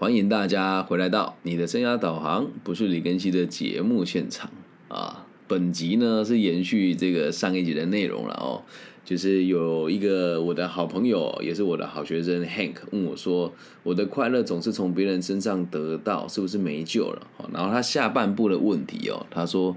欢迎大家回来到你的生涯导航，不是李根熙的节目现场啊。本集呢是延续这个上一集的内容了哦，就是有一个我的好朋友，也是我的好学生 Hank 问我说：“我的快乐总是从别人身上得到，是不是没救了？”然后他下半部的问题哦，他说：“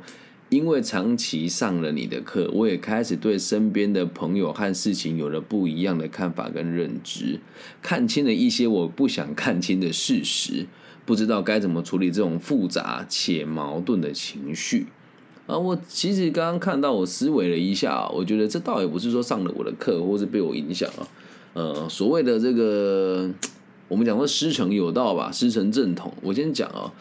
因为长期上了你的课，我也开始对身边的朋友和事情有了不一样的看法跟认知，看清了一些我不想看清的事实，不知道该怎么处理这种复杂且矛盾的情绪。”啊，我其实刚刚看到，我思维了一下，我觉得这倒也不是说上了我的课，或是被我影响啊。呃，所谓的这个，我们讲说师承有道吧，师承正统。我先讲啊，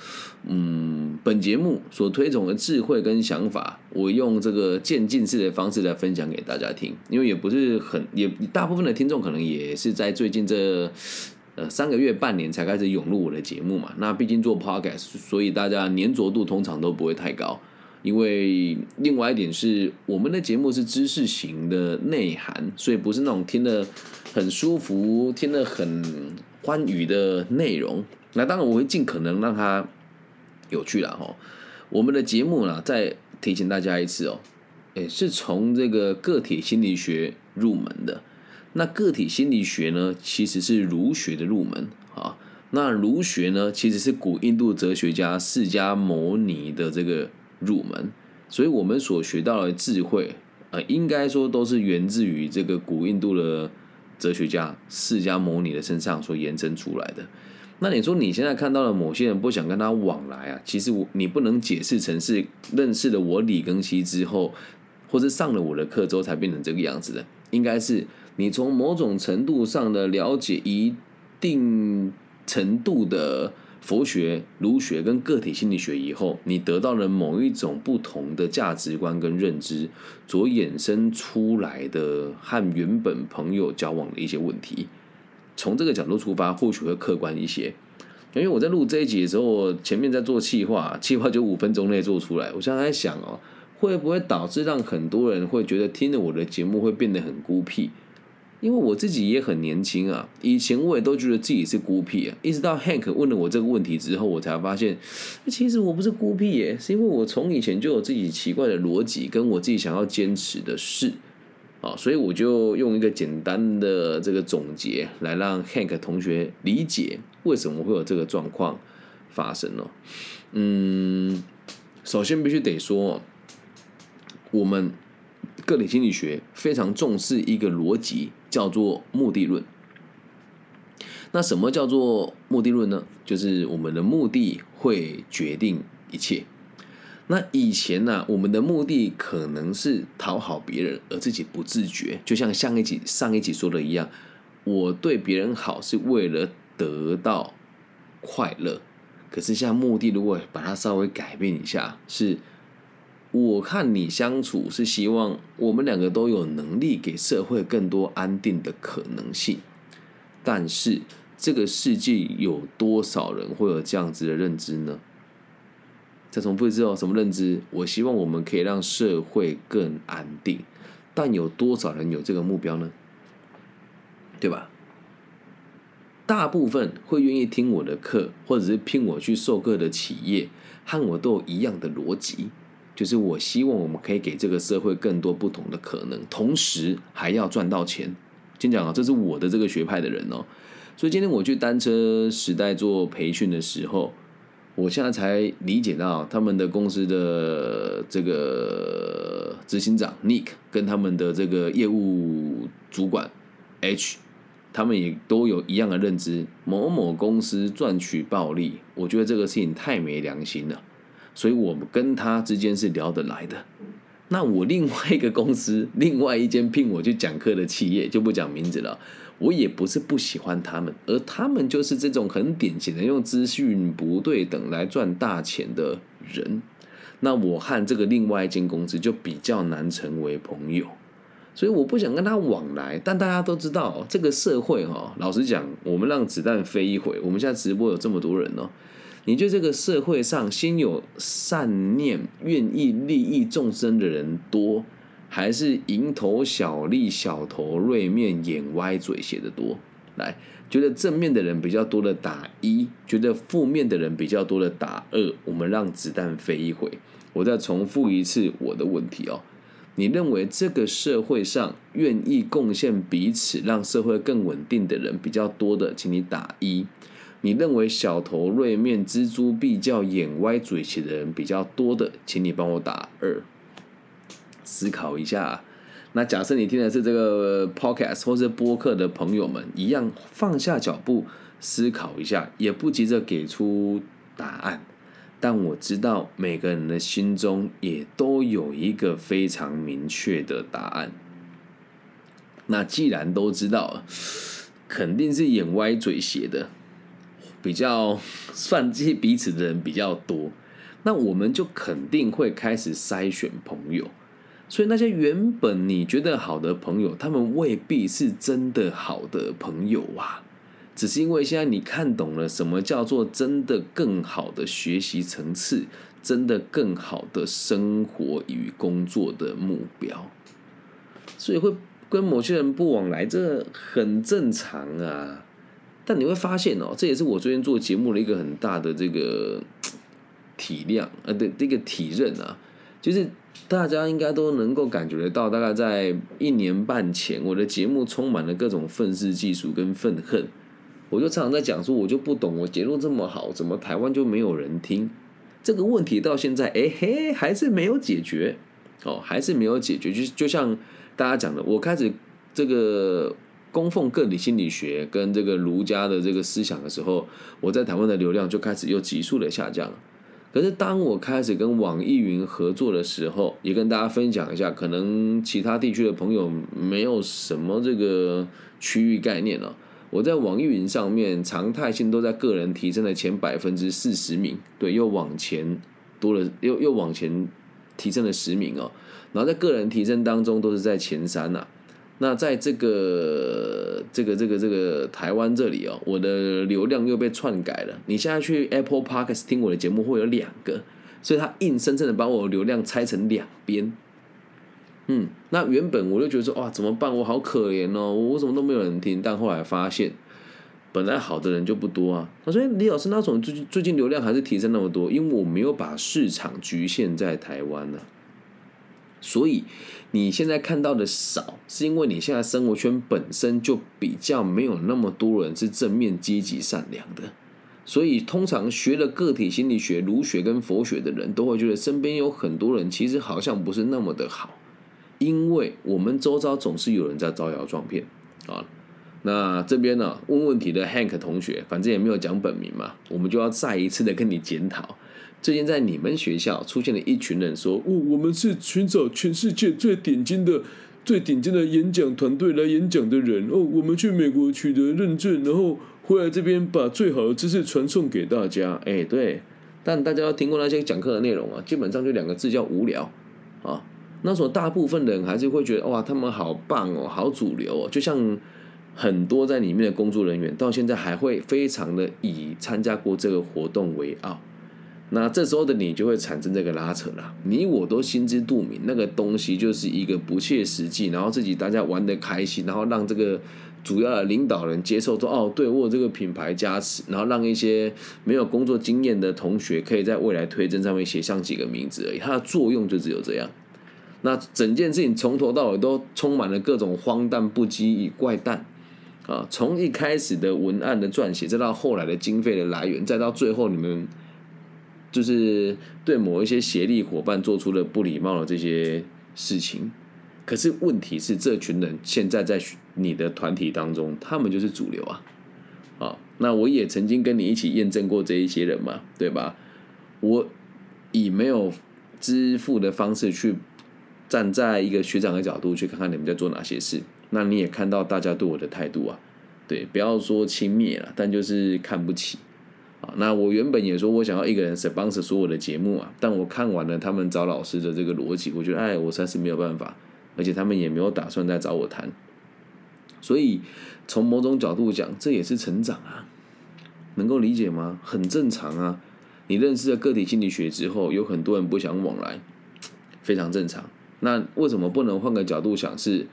嗯，本节目所推崇的智慧跟想法，我用这个渐进式的方式来分享给大家听，因为也不是很，也大部分的听众可能也是在最近这呃三个月、半年才开始涌入我的节目嘛。那毕竟做 podcast，所以大家粘着度通常都不会太高。因为另外一点是，我们的节目是知识型的内涵，所以不是那种听得很舒服、听得很欢愉的内容。那当然，我会尽可能让它有趣了哈。我们的节目呢，再提醒大家一次哦，诶，是从这个个体心理学入门的。那个体心理学呢，其实是儒学的入门啊。那儒学呢，其实是古印度哲学家释迦牟尼的这个。入门，所以我们所学到的智慧，呃，应该说都是源自于这个古印度的哲学家释迦牟尼的身上所延伸出来的。那你说你现在看到了某些人不想跟他往来啊，其实我你不能解释成是认识了我李庚希之后，或者上了我的课之后才变成这个样子的，应该是你从某种程度上的了解一定程度的。佛学、儒学跟个体心理学以后，你得到了某一种不同的价值观跟认知，所衍生出来的和原本朋友交往的一些问题，从这个角度出发，或许会客观一些。因为我在录这一集的时候，前面在做气划，气划就五分钟内做出来。我现在在想哦，会不会导致让很多人会觉得听了我的节目会变得很孤僻？因为我自己也很年轻啊，以前我也都觉得自己是孤僻啊，一直到 Hank 问了我这个问题之后，我才发现，其实我不是孤僻耶，是因为我从以前就有自己奇怪的逻辑，跟我自己想要坚持的事，啊，所以我就用一个简单的这个总结来让 Hank 同学理解为什么会有这个状况发生哦。嗯，首先必须得说，我们个体心理学非常重视一个逻辑。叫做目的论。那什么叫做目的论呢？就是我们的目的会决定一切。那以前呢，我们的目的可能是讨好别人，而自己不自觉。就像上一集上一集说的一样，我对别人好是为了得到快乐。可是，像目的如果把它稍微改变一下，是。我看你相处是希望我们两个都有能力给社会更多安定的可能性，但是这个世界有多少人会有这样子的认知呢？再重复一次哦，什么认知？我希望我们可以让社会更安定，但有多少人有这个目标呢？对吧？大部分会愿意听我的课，或者是聘我去授课的企业，和我都有一样的逻辑。就是我希望我们可以给这个社会更多不同的可能，同时还要赚到钱。先讲啊，这是我的这个学派的人哦。所以今天我去单车时代做培训的时候，我现在才理解到他们的公司的这个执行长 Nick 跟他们的这个业务主管 H，他们也都有一样的认知：某某公司赚取暴利。我觉得这个事情太没良心了。所以我们跟他之间是聊得来的。那我另外一个公司，另外一间聘我去讲课的企业就不讲名字了。我也不是不喜欢他们，而他们就是这种很典型的用资讯不对等来赚大钱的人。那我和这个另外一间公司就比较难成为朋友，所以我不想跟他往来。但大家都知道，这个社会哈，老实讲，我们让子弹飞一回。我们现在直播有这么多人哦。你觉得这个社会上心有善念、愿意利益众生的人多，还是蝇头小利、小头锐面、眼歪嘴斜的多？来，觉得正面的人比较多的打一，觉得负面的人比较多的打二。我们让子弹飞一回。我再重复一次我的问题哦。你认为这个社会上愿意贡献彼此，让社会更稳定的人比较多的，请你打一。你认为小头锐面、锱铢必较、眼歪嘴斜的人比较多的，请你帮我打二。思考一下。那假设你听的是这个 podcast 或者播客的朋友们，一样放下脚步思考一下，也不急着给出答案。但我知道每个人的心中也都有一个非常明确的答案。那既然都知道，肯定是眼歪嘴斜的。比较 算计彼此的人比较多，那我们就肯定会开始筛选朋友。所以那些原本你觉得好的朋友，他们未必是真的好的朋友啊。只是因为现在你看懂了什么叫做真的更好的学习层次，真的更好的生活与工作的目标，所以会跟某些人不往来，这很正常啊。但你会发现哦，这也是我最近做节目的一个很大的这个 体量呃的这个体认啊，就是大家应该都能够感觉得到，大概在一年半前，我的节目充满了各种愤世嫉俗跟愤恨，我就常常在讲说，我就不懂，我节目这么好，怎么台湾就没有人听？这个问题到现在，哎嘿，还是没有解决哦，还是没有解决，就就像大家讲的，我开始这个。供奉个体心理学跟这个儒家的这个思想的时候，我在台湾的流量就开始又急速的下降。可是当我开始跟网易云合作的时候，也跟大家分享一下，可能其他地区的朋友没有什么这个区域概念了。我在网易云上面常态性都在个人提升的前百分之四十名，对，又往前多了，又又往前提升了十名哦。然后在个人提升当中都是在前三呐。那在这个这个这个这个台湾这里哦，我的流量又被篡改了。你现在去 Apple Podcast 听我的节目会有两个，所以它硬生生的把我流量拆成两边。嗯，那原本我就觉得说哇怎么办？我好可怜哦，我怎么都没有人听。但后来发现，本来好的人就不多啊。他说李老师，那种最近最近流量还是提升那么多，因为我没有把市场局限在台湾呢。所以你现在看到的少，是因为你现在生活圈本身就比较没有那么多人是正面、积极、善良的。所以通常学了个体心理学、儒学跟佛学的人都会觉得身边有很多人其实好像不是那么的好，因为我们周遭总是有人在招摇撞骗啊。那这边呢，问问题的 Hank 同学，反正也没有讲本名嘛，我们就要再一次的跟你检讨。最近在你们学校出现了一群人，说：“哦，我们是寻找全世界最顶尖的、最顶尖的演讲团队来演讲的人。哦，我们去美国取得认证，然后回来这边把最好的知识传送给大家。”哎，对。但大家要听过那些讲课的内容啊，基本上就两个字叫无聊啊。那时候大部分人还是会觉得哇，他们好棒哦，好主流哦。就像很多在里面的工作人员，到现在还会非常的以参加过这个活动为傲。那这时候的你就会产生这个拉扯了，你我都心知肚明，那个东西就是一个不切实际，然后自己大家玩的开心，然后让这个主要的领导人接受说，哦，对我有这个品牌加持，然后让一些没有工作经验的同学可以在未来推荐上面写上几个名字而已，它的作用就只有这样。那整件事情从头到尾都充满了各种荒诞不羁与怪诞啊，从一开始的文案的撰写，再到后来的经费的来源，再到最后你们。就是对某一些协力伙伴做出了不礼貌的这些事情，可是问题是，这群人现在在你的团体当中，他们就是主流啊！啊，那我也曾经跟你一起验证过这一些人嘛，对吧？我以没有支付的方式去站在一个学长的角度去看看你们在做哪些事，那你也看到大家对我的态度啊，对，不要说轻蔑了，但就是看不起。啊，那我原本也说我想要一个人 sponsor 所有的节目啊，但我看完了他们找老师的这个逻辑，我觉得哎，我实在是没有办法，而且他们也没有打算再找我谈，所以从某种角度讲，这也是成长啊，能够理解吗？很正常啊，你认识了个体心理学之后，有很多人不想往来，非常正常。那为什么不能换个角度想？是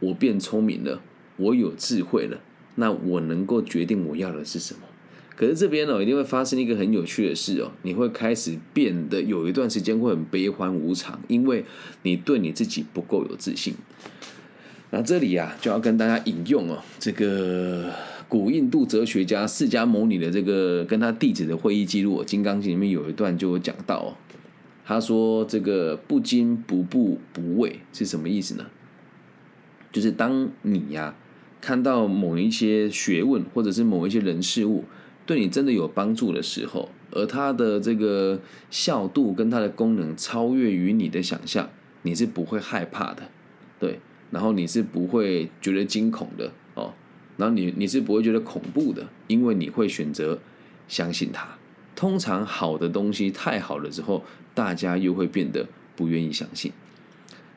我变聪明了，我有智慧了。那我能够决定我要的是什么。可是这边呢，一定会发生一个很有趣的事哦，你会开始变得有一段时间会很悲欢无常，因为你对你自己不够有自信。那这里啊，就要跟大家引用哦，这个古印度哲学家释迦牟尼的这个跟他弟子的会议记录，《金刚经》里面有一段就有讲到哦，他说这个不惊不怖不畏是什么意思呢？就是当你呀看到某一些学问或者是某一些人事物。对你真的有帮助的时候，而它的这个效度跟它的功能超越于你的想象，你是不会害怕的，对，然后你是不会觉得惊恐的哦，然后你你是不会觉得恐怖的，因为你会选择相信它。通常好的东西太好了之后，大家又会变得不愿意相信。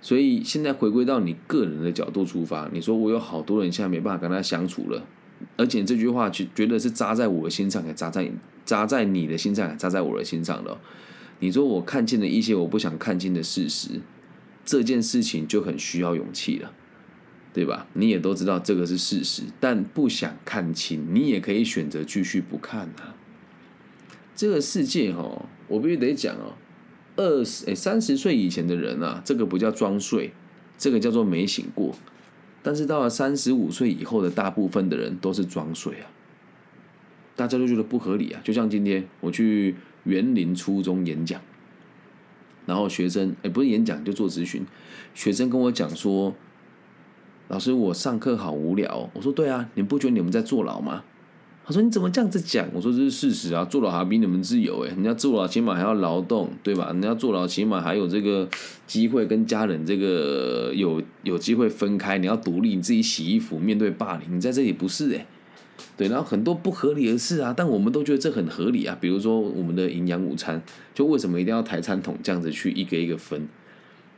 所以现在回归到你个人的角度出发，你说我有好多人现在没办法跟他相处了。而且这句话觉觉得是扎在我的心上，也扎在扎在你的心上，也扎在我的心上了。你说我看见了一些我不想看见的事实，这件事情就很需要勇气了，对吧？你也都知道这个是事实，但不想看清，你也可以选择继续不看啊。这个世界哈，我必须得讲哦，二十诶三十岁以前的人啊，这个不叫装睡，这个叫做没醒过。但是到了三十五岁以后的大部分的人都是装睡啊，大家都觉得不合理啊。就像今天我去园林初中演讲，然后学生哎不是演讲就做咨询，学生跟我讲说，老师我上课好无聊。我说对啊，你不觉得你们在坐牢吗？我说：“你怎么这样子讲？”我说：“这是事实啊，坐牢还比你们自由诶，人家坐牢起码还要劳动，对吧？人家坐牢起码还有这个机会跟家人这个有有机会分开，你要独立，你自己洗衣服，面对霸凌。你在这里不是诶，对，然后很多不合理的事啊，但我们都觉得这很合理啊。比如说我们的营养午餐，就为什么一定要抬餐桶这样子去一个一个分？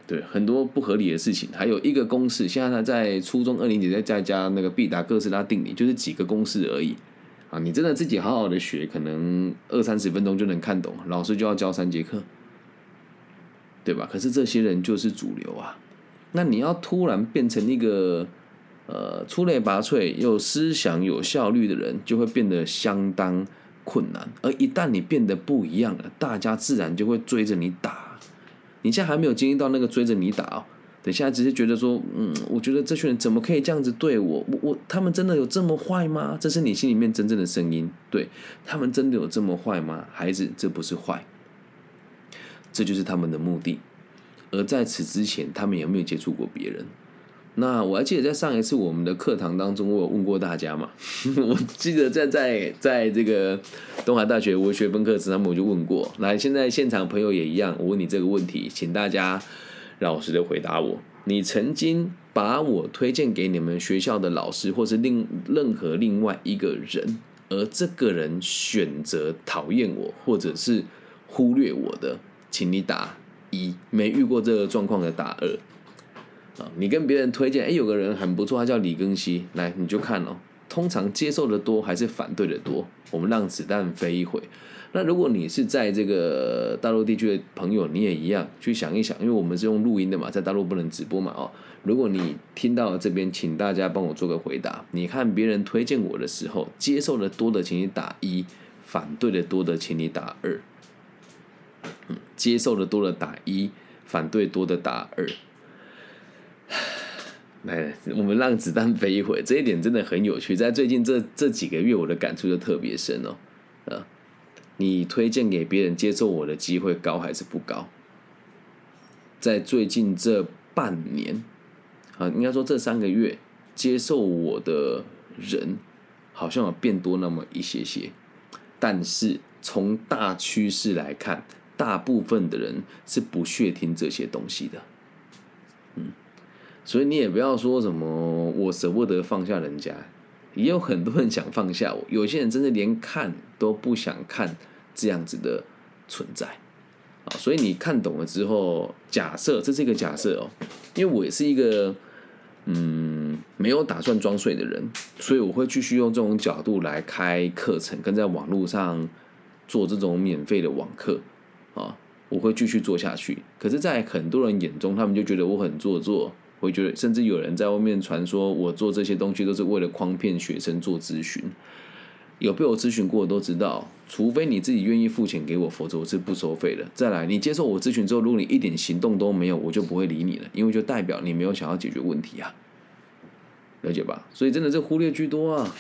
对，很多不合理的事情，还有一个公式，现在他在初中二年级在在加那个毕达哥斯拉定理，就是几个公式而已。”啊，你真的自己好好的学，可能二三十分钟就能看懂，老师就要教三节课，对吧？可是这些人就是主流啊，那你要突然变成一个呃出类拔萃又思想有效率的人，就会变得相当困难。而一旦你变得不一样了，大家自然就会追着你打。你现在还没有经历到那个追着你打哦。等下只是觉得说，嗯，我觉得这群人怎么可以这样子对我？我我他们真的有这么坏吗？这是你心里面真正的声音，对他们真的有这么坏吗？孩子，这不是坏，这就是他们的目的。而在此之前，他们有没有接触过别人？那我还记得在上一次我们的课堂当中，我有问过大家嘛？我记得在在在这个东海大学文学分课时，他们我就问过。来，现在现场朋友也一样，我问你这个问题，请大家。老实的回答我：你曾经把我推荐给你们学校的老师，或是另任何另外一个人，而这个人选择讨厌我，或者是忽略我的，请你打一；没遇过这个状况的打二。啊，你跟别人推荐，哎，有个人很不错，他叫李庚希，来你就看哦。通常接受的多还是反对的多？我们让子弹飞一回。那如果你是在这个大陆地区的朋友，你也一样去想一想，因为我们是用录音的嘛，在大陆不能直播嘛，哦。如果你听到这边，请大家帮我做个回答。你看别人推荐我的时候，接受的多的，请你打一；反对的多的，请你打二。嗯，接受的多的打一，反对多的打二。来，我们让子弹飞一会，这一点真的很有趣。在最近这这几个月，我的感触就特别深哦，啊。你推荐给别人接受我的机会高还是不高？在最近这半年，啊，应该说这三个月，接受我的人好像有变多那么一些些，但是从大趋势来看，大部分的人是不屑听这些东西的，所以你也不要说什么我舍不得放下人家。也有很多人想放下我，有些人真的连看都不想看这样子的存在啊！所以你看懂了之后，假设这是一个假设哦，因为我也是一个嗯没有打算装睡的人，所以我会继续用这种角度来开课程，跟在网络上做这种免费的网课啊，我会继续做下去。可是，在很多人眼中，他们就觉得我很做作，会觉得，甚至有人在外面传说我做这些东西都是为了诓骗学生做咨询。有被我咨询过的都知道，除非你自己愿意付钱给我，否则我是不收费的。再来，你接受我咨询之后，如果你一点行动都没有，我就不会理你了，因为就代表你没有想要解决问题啊，了解吧？所以真的是忽略居多啊，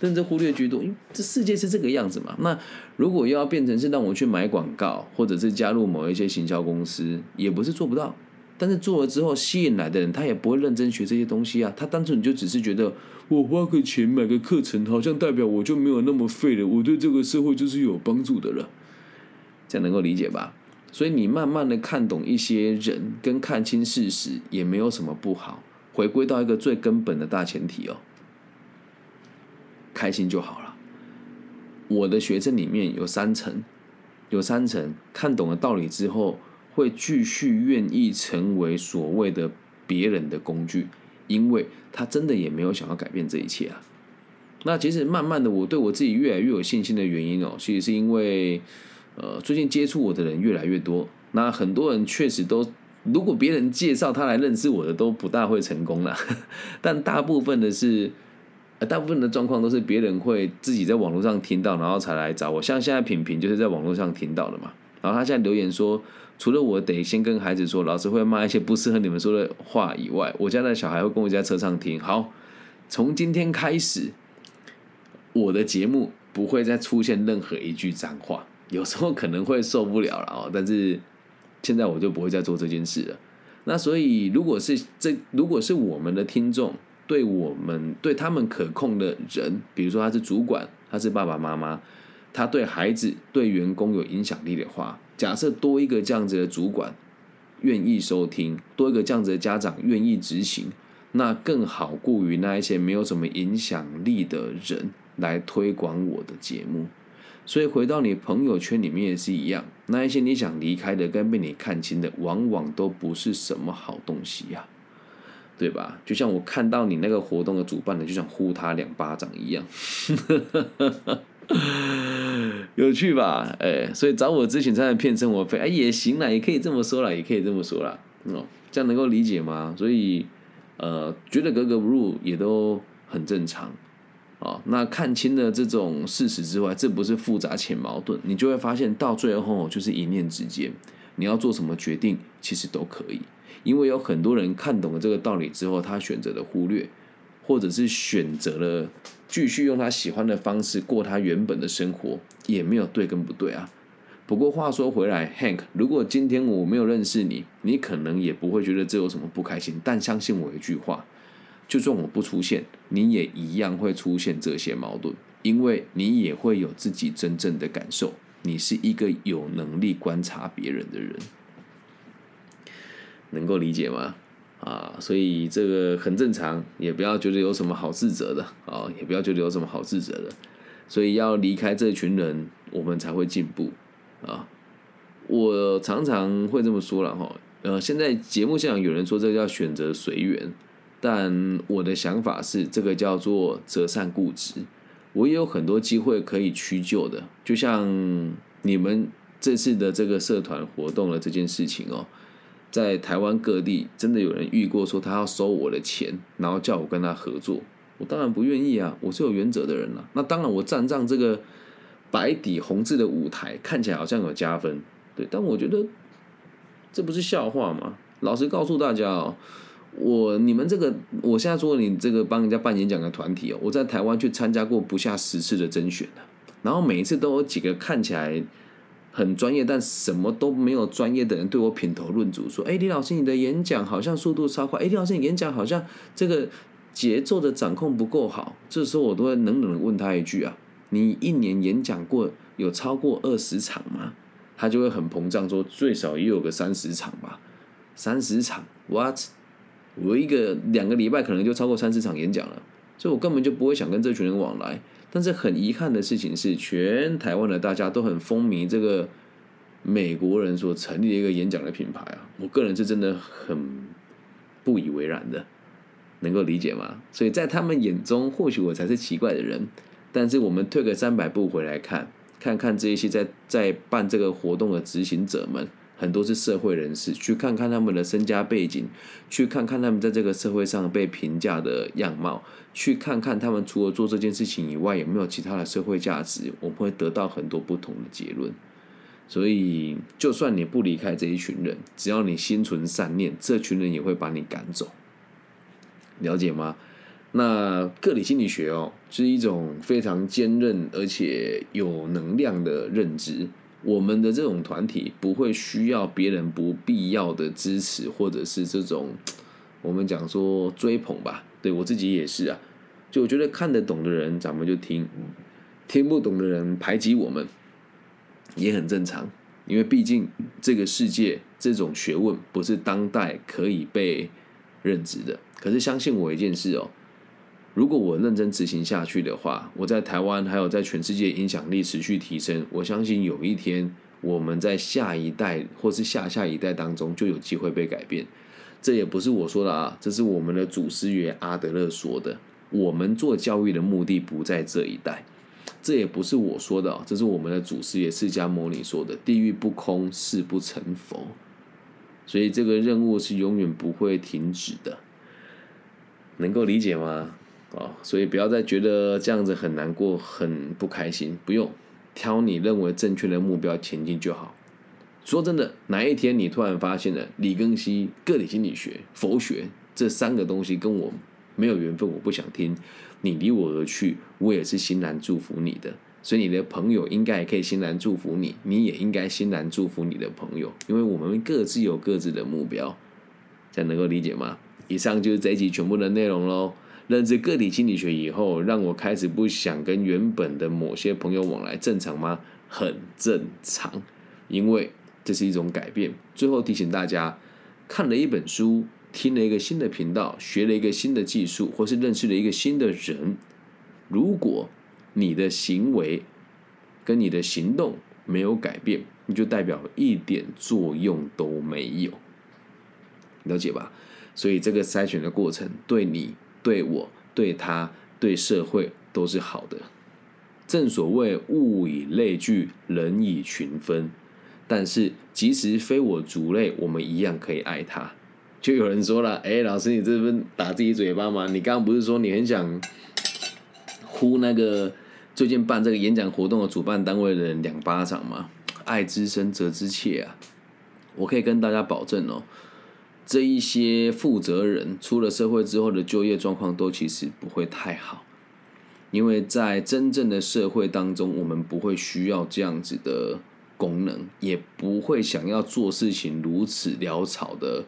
真的是忽略居多，因为这世界是这个样子嘛。那如果又要变成是让我去买广告，或者是加入某一些行销公司，也不是做不到。但是做了之后吸引来的人，他也不会认真学这些东西啊。他单纯就只是觉得我花个钱买个课程，好像代表我就没有那么废了，我对这个社会就是有帮助的了。这样能够理解吧？所以你慢慢的看懂一些人，跟看清事实，也没有什么不好。回归到一个最根本的大前提哦，开心就好了。我的学生里面有三层，有三层看懂了道理之后。会继续愿意成为所谓的别人的工具，因为他真的也没有想要改变这一切啊。那其实慢慢的，我对我自己越来越有信心的原因哦，其实是因为呃，最近接触我的人越来越多。那很多人确实都，如果别人介绍他来认识我的，都不大会成功了。但大部分的是，大部分的状况都是别人会自己在网络上听到，然后才来找我。像现在品品就是在网络上听到的嘛。然后他现在留言说。除了我得先跟孩子说，老师会骂一些不适合你们说的话以外，我家的小孩会跟我在车上听。好，从今天开始，我的节目不会再出现任何一句脏话。有时候可能会受不了了哦，但是现在我就不会再做这件事了。那所以，如果是这，如果是我们的听众，对我们对他们可控的人，比如说他是主管，他是爸爸妈妈，他对孩子、对员工有影响力的话。假设多一个这样子的主管愿意收听，多一个这样子的家长愿意执行，那更好过于那一些没有什么影响力的人来推广我的节目。所以回到你朋友圈里面也是一样，那一些你想离开的跟被你看清的，往往都不是什么好东西呀，对吧？就像我看到你那个活动的主办人，就想呼他两巴掌一样。有趣吧？哎，所以找我咨询才能骗生活费，哎，也行啦，也可以这么说啦，也可以这么说啦。哦，这样能够理解吗？所以，呃，觉得格格不入也都很正常。哦，那看清了这种事实之外，这不是复杂且矛盾，你就会发现到最后就是一念之间，你要做什么决定，其实都可以。因为有很多人看懂了这个道理之后，他选择了忽略，或者是选择了。继续用他喜欢的方式过他原本的生活，也没有对跟不对啊。不过话说回来，Hank，如果今天我没有认识你，你可能也不会觉得这有什么不开心。但相信我一句话，就算我不出现，你也一样会出现这些矛盾，因为你也会有自己真正的感受。你是一个有能力观察别人的人，能够理解吗？啊，所以这个很正常，也不要觉得有什么好自责的啊，也不要觉得有什么好自责的。所以要离开这群人，我们才会进步啊。我常常会这么说了哈，呃，现在节目现场有人说这个叫选择随缘，但我的想法是这个叫做择善固执。我也有很多机会可以屈就的，就像你们这次的这个社团活动的这件事情哦。在台湾各地，真的有人遇过说他要收我的钱，然后叫我跟他合作，我当然不愿意啊！我是有原则的人了。那当然，我站上这个白底红字的舞台，看起来好像有加分，对。但我觉得这不是笑话吗？老实告诉大家哦，我你们这个，我现在说你这个帮人家办演讲的团体哦，我在台湾去参加过不下十次的甄选然后每一次都有几个看起来。很专业，但什么都没有专业的人对我品头论足，说：“哎，李老师，你的演讲好像速度超快。哎，李老师，你演讲好像这个节奏的掌控不够好。”这时候我都会冷冷的问他一句：“啊，你一年演讲过有超过二十场吗？”他就会很膨胀说：“最少也有个三十场吧。”三十场，what？我一个两个礼拜可能就超过三十场演讲了，所以我根本就不会想跟这群人往来。但是很遗憾的事情是，全台湾的大家都很风靡这个美国人所成立的一个演讲的品牌啊！我个人是真的很不以为然的，能够理解吗？所以在他们眼中，或许我才是奇怪的人。但是我们退个三百步回来看，看看这一些在在办这个活动的执行者们，很多是社会人士，去看看他们的身家背景，去看看他们在这个社会上被评价的样貌，去看看他们除了做这件事情以外有没有其他的社会价值，我们会得到很多不同的结论。所以，就算你不离开这一群人，只要你心存善念，这群人也会把你赶走。了解吗？那个体心理学哦，是一种非常坚韧而且有能量的认知。我们的这种团体不会需要别人不必要的支持，或者是这种 我们讲说追捧吧。对我自己也是啊，就我觉得看得懂的人咱们就听，听不懂的人排挤我们也很正常，因为毕竟这个世界这种学问不是当代可以被认知的。可是相信我一件事哦。如果我认真执行下去的话，我在台湾还有在全世界影响力持续提升。我相信有一天，我们在下一代或是下下一代当中就有机会被改变。这也不是我说的啊，这是我们的祖师爷阿德勒说的。我们做教育的目的不在这一代，这也不是我说的，这是我们的祖师爷释迦牟尼说的。地狱不空，誓不成佛。所以这个任务是永远不会停止的。能够理解吗？哦，所以不要再觉得这样子很难过、很不开心，不用挑你认为正确的目标前进就好。说真的，哪一天你突然发现了李庚希、个体心理学、佛学这三个东西跟我没有缘分，我不想听，你离我而去，我也是欣然祝福你的。所以你的朋友应该也可以欣然祝福你，你也应该欣然祝福你的朋友，因为我们各自有各自的目标，这样能够理解吗？以上就是这一集全部的内容喽。认知个体心理学以后，让我开始不想跟原本的某些朋友往来，正常吗？很正常，因为这是一种改变。最后提醒大家，看了一本书，听了一个新的频道，学了一个新的技术，或是认识了一个新的人，如果你的行为跟你的行动没有改变，你就代表一点作用都没有，了解吧？所以这个筛选的过程对你。对我、对他、对社会都是好的。正所谓物以类聚，人以群分。但是即使非我族类，我们一样可以爱他。就有人说了：“哎，老师，你这不是打自己嘴巴吗？你刚刚不是说你很想呼那个最近办这个演讲活动的主办单位的人两巴掌吗？”爱之深，责之切啊！我可以跟大家保证哦。这一些负责人出了社会之后的就业状况都其实不会太好，因为在真正的社会当中，我们不会需要这样子的功能，也不会想要做事情如此潦草的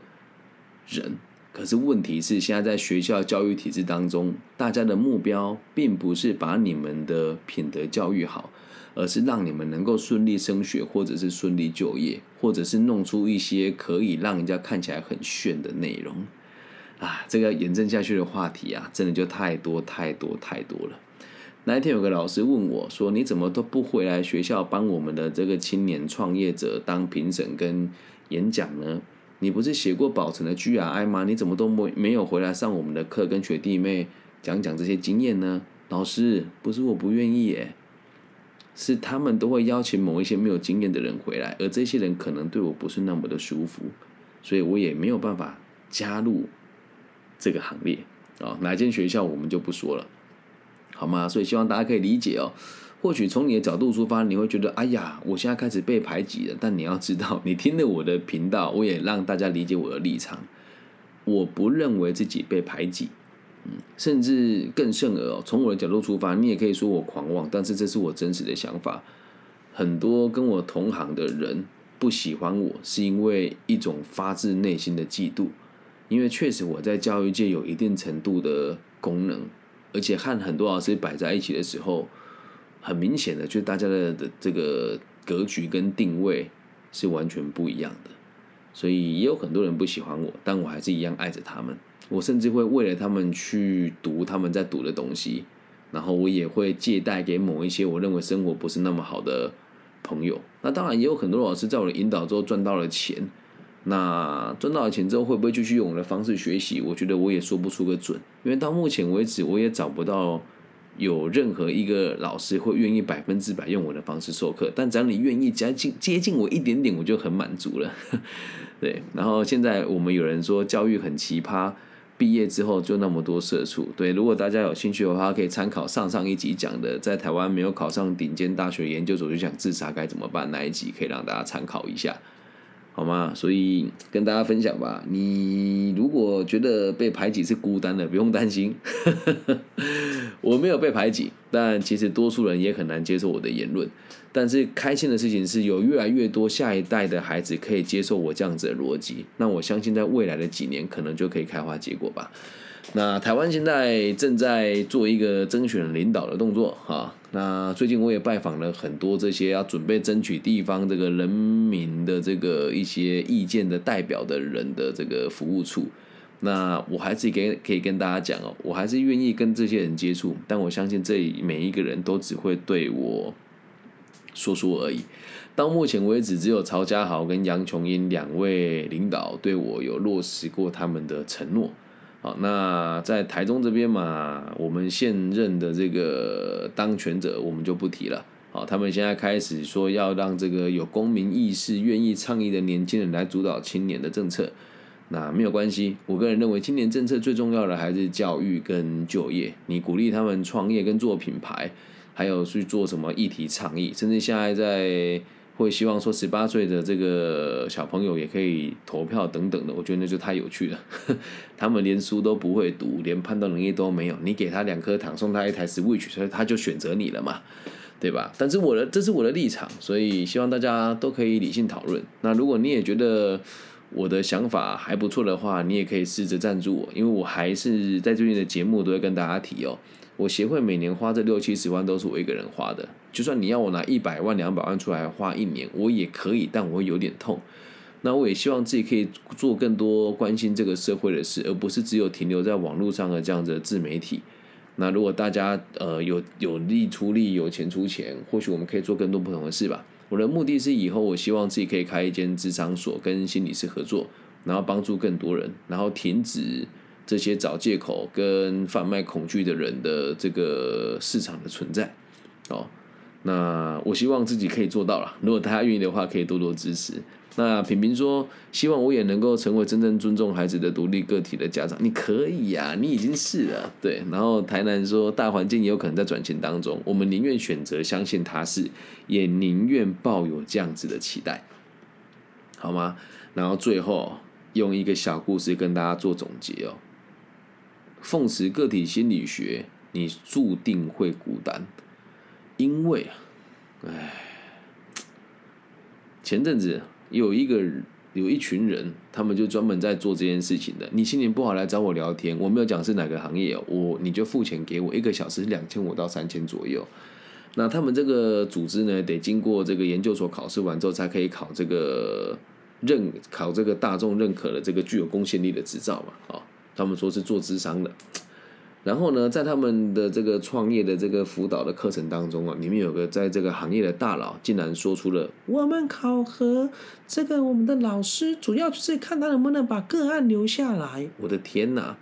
人。可是问题是，现在在学校教育体制当中，大家的目标并不是把你们的品德教育好。而是让你们能够顺利升学，或者是顺利就业，或者是弄出一些可以让人家看起来很炫的内容啊！这个延伸下去的话题啊，真的就太多太多太多了。那一天有个老师问我说：“你怎么都不回来学校帮我们的这个青年创业者当评审跟演讲呢？你不是写过保存的 GRI 吗？你怎么都没没有回来上我们的课，跟学弟妹讲讲这些经验呢？”老师，不是我不愿意耶。是他们都会邀请某一些没有经验的人回来，而这些人可能对我不是那么的舒服，所以我也没有办法加入这个行列啊。哪间学校我们就不说了，好吗？所以希望大家可以理解哦。或许从你的角度出发，你会觉得哎呀，我现在开始被排挤了。但你要知道，你听了我的频道，我也让大家理解我的立场。我不认为自己被排挤。甚至更甚而，从我的角度出发，你也可以说我狂妄，但是这是我真实的想法。很多跟我同行的人不喜欢我，是因为一种发自内心的嫉妒。因为确实我在教育界有一定程度的功能，而且和很多老师摆在一起的时候，很明显的，就大家的这个格局跟定位是完全不一样的。所以也有很多人不喜欢我，但我还是一样爱着他们。我甚至会为了他们去读他们在读的东西，然后我也会借贷给某一些我认为生活不是那么好的朋友。那当然也有很多老师在我的引导之后赚到了钱。那赚到了钱之后会不会继续用我的方式学习？我觉得我也说不出个准，因为到目前为止我也找不到有任何一个老师会愿意百分之百用我的方式授课，但只要你愿意接近接近我一点点，我就很满足了。对，然后现在我们有人说教育很奇葩，毕业之后就那么多社畜。对，如果大家有兴趣的话，可以参考上上一集讲的，在台湾没有考上顶尖大学研究所就想自杀该怎么办那一集，可以让大家参考一下。好吗？所以跟大家分享吧。你如果觉得被排挤是孤单的，不用担心，我没有被排挤。但其实多数人也很难接受我的言论。但是开心的事情是有越来越多下一代的孩子可以接受我这样子的逻辑。那我相信在未来的几年，可能就可以开花结果吧。那台湾现在正在做一个征选领导的动作，哈。那最近我也拜访了很多这些要准备争取地方这个人民的这个一些意见的代表的人的这个服务处。那我还是给可以跟大家讲哦，我还是愿意跟这些人接触，但我相信这每一个人都只会对我说说而已。到目前为止，只有曹家豪跟杨琼英两位领导对我有落实过他们的承诺。好，那在台中这边嘛，我们现任的这个当权者我们就不提了。好，他们现在开始说要让这个有公民意识、愿意倡议的年轻人来主导青年的政策。那没有关系，我个人认为青年政策最重要的还是教育跟就业。你鼓励他们创业跟做品牌，还有去做什么议题倡议，甚至现在在。会希望说十八岁的这个小朋友也可以投票等等的，我觉得那就太有趣了。他们连书都不会读，连判断能力都没有，你给他两颗糖，送他一台 Switch，所以他就选择你了嘛，对吧？但是我的这是我的立场，所以希望大家都可以理性讨论。那如果你也觉得我的想法还不错的话，你也可以试着赞助我，因为我还是在最近的节目都会跟大家提哦。我协会每年花这六七十万都是我一个人花的，就算你要我拿一百万两百万出来花一年，我也可以，但我会有点痛。那我也希望自己可以做更多关心这个社会的事，而不是只有停留在网络上的这样的自媒体。那如果大家呃有有力出力，有钱出钱，或许我们可以做更多不同的事吧。我的目的是以后我希望自己可以开一间智商所，跟心理师合作，然后帮助更多人，然后停止。这些找借口跟贩卖恐惧的人的这个市场的存在，哦，那我希望自己可以做到了。如果大家愿意的话，可以多多支持。那平平说，希望我也能够成为真正尊重孩子的独立个体的家长。你可以呀，你已经是了。对，然后台南说，大环境也有可能在转型当中，我们宁愿选择相信他是，也宁愿抱有这样子的期待，好吗？然后最后用一个小故事跟大家做总结哦。奉持个体心理学，你注定会孤单，因为，唉，前阵子有一个有一群人，他们就专门在做这件事情的。你心情不好来找我聊天，我没有讲是哪个行业，我你就付钱给我，一个小时两千五到三千左右。那他们这个组织呢，得经过这个研究所考试完之后，才可以考这个认考这个大众认可的这个具有公信力的执照嘛，啊。他们说是做智商的，然后呢，在他们的这个创业的这个辅导的课程当中啊，里面有个在这个行业的大佬，竟然说出了我们考核这个我们的老师主要就是看他能不能把个案留下来。我的天哪，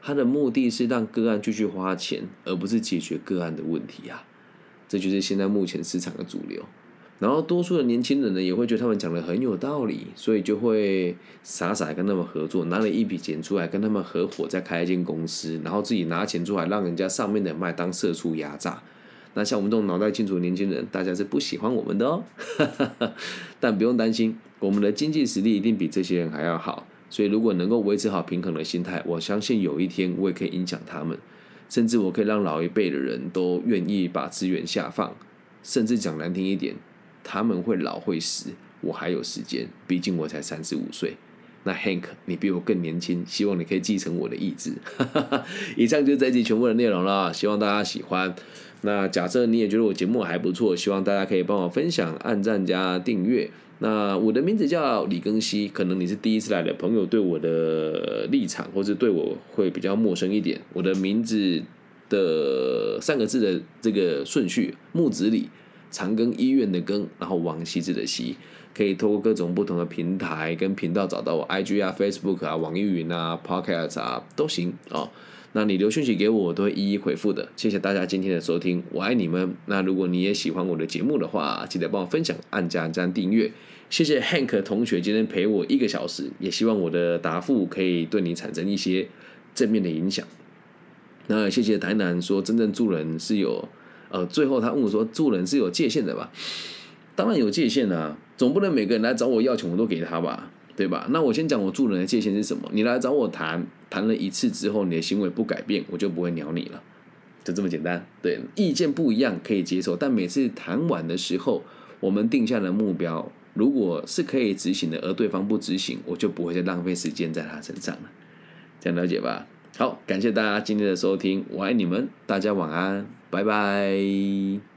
他的目的是让个案继续花钱，而不是解决个案的问题啊！这就是现在目前市场的主流。然后多数的年轻人呢，也会觉得他们讲的很有道理，所以就会傻傻跟他们合作，拿了一笔钱出来跟他们合伙，再开一间公司，然后自己拿钱出来让人家上面的卖当社畜压榨。那像我们这种脑袋清楚的年轻人，大家是不喜欢我们的哦。但不用担心，我们的经济实力一定比这些人还要好。所以如果能够维持好平衡的心态，我相信有一天我也可以影响他们，甚至我可以让老一辈的人都愿意把资源下放，甚至讲难听一点。他们会老会死，我还有时间，毕竟我才三十五岁。那 Hank，你比我更年轻，希望你可以继承我的意志。以上就是这集全部的内容了，希望大家喜欢。那假设你也觉得我节目还不错，希望大家可以帮我分享、按赞加订阅。那我的名字叫李庚希，可能你是第一次来的朋友，对我的立场或者对我会比较陌生一点。我的名字的三个字的这个顺序，木子李。长庚医院的庚，然后王羲之的羲，可以透过各种不同的平台跟频道找到我，IG 啊、Facebook 啊、网易云啊、Podcast 啊都行哦。那你留讯息给我，我都会一一回复的。谢谢大家今天的收听，我爱你们。那如果你也喜欢我的节目的话，记得帮我分享、按加加订阅。谢谢 Hank 同学今天陪我一个小时，也希望我的答复可以对你产生一些正面的影响。那谢谢台南说，真正助人是有，呃，最后他问我说，助人是有界限的吧？当然有界限啊，总不能每个人来找我要钱我都给他吧，对吧？那我先讲我助人的界限是什么？你来找我谈，谈了一次之后，你的行为不改变，我就不会鸟你了，就这么简单。对，意见不一样可以接受，但每次谈完的时候，我们定下的目标。如果是可以执行的，而对方不执行，我就不会再浪费时间在他身上了。这样了解吧？好，感谢大家今天的收听，我爱你们，大家晚安，拜拜。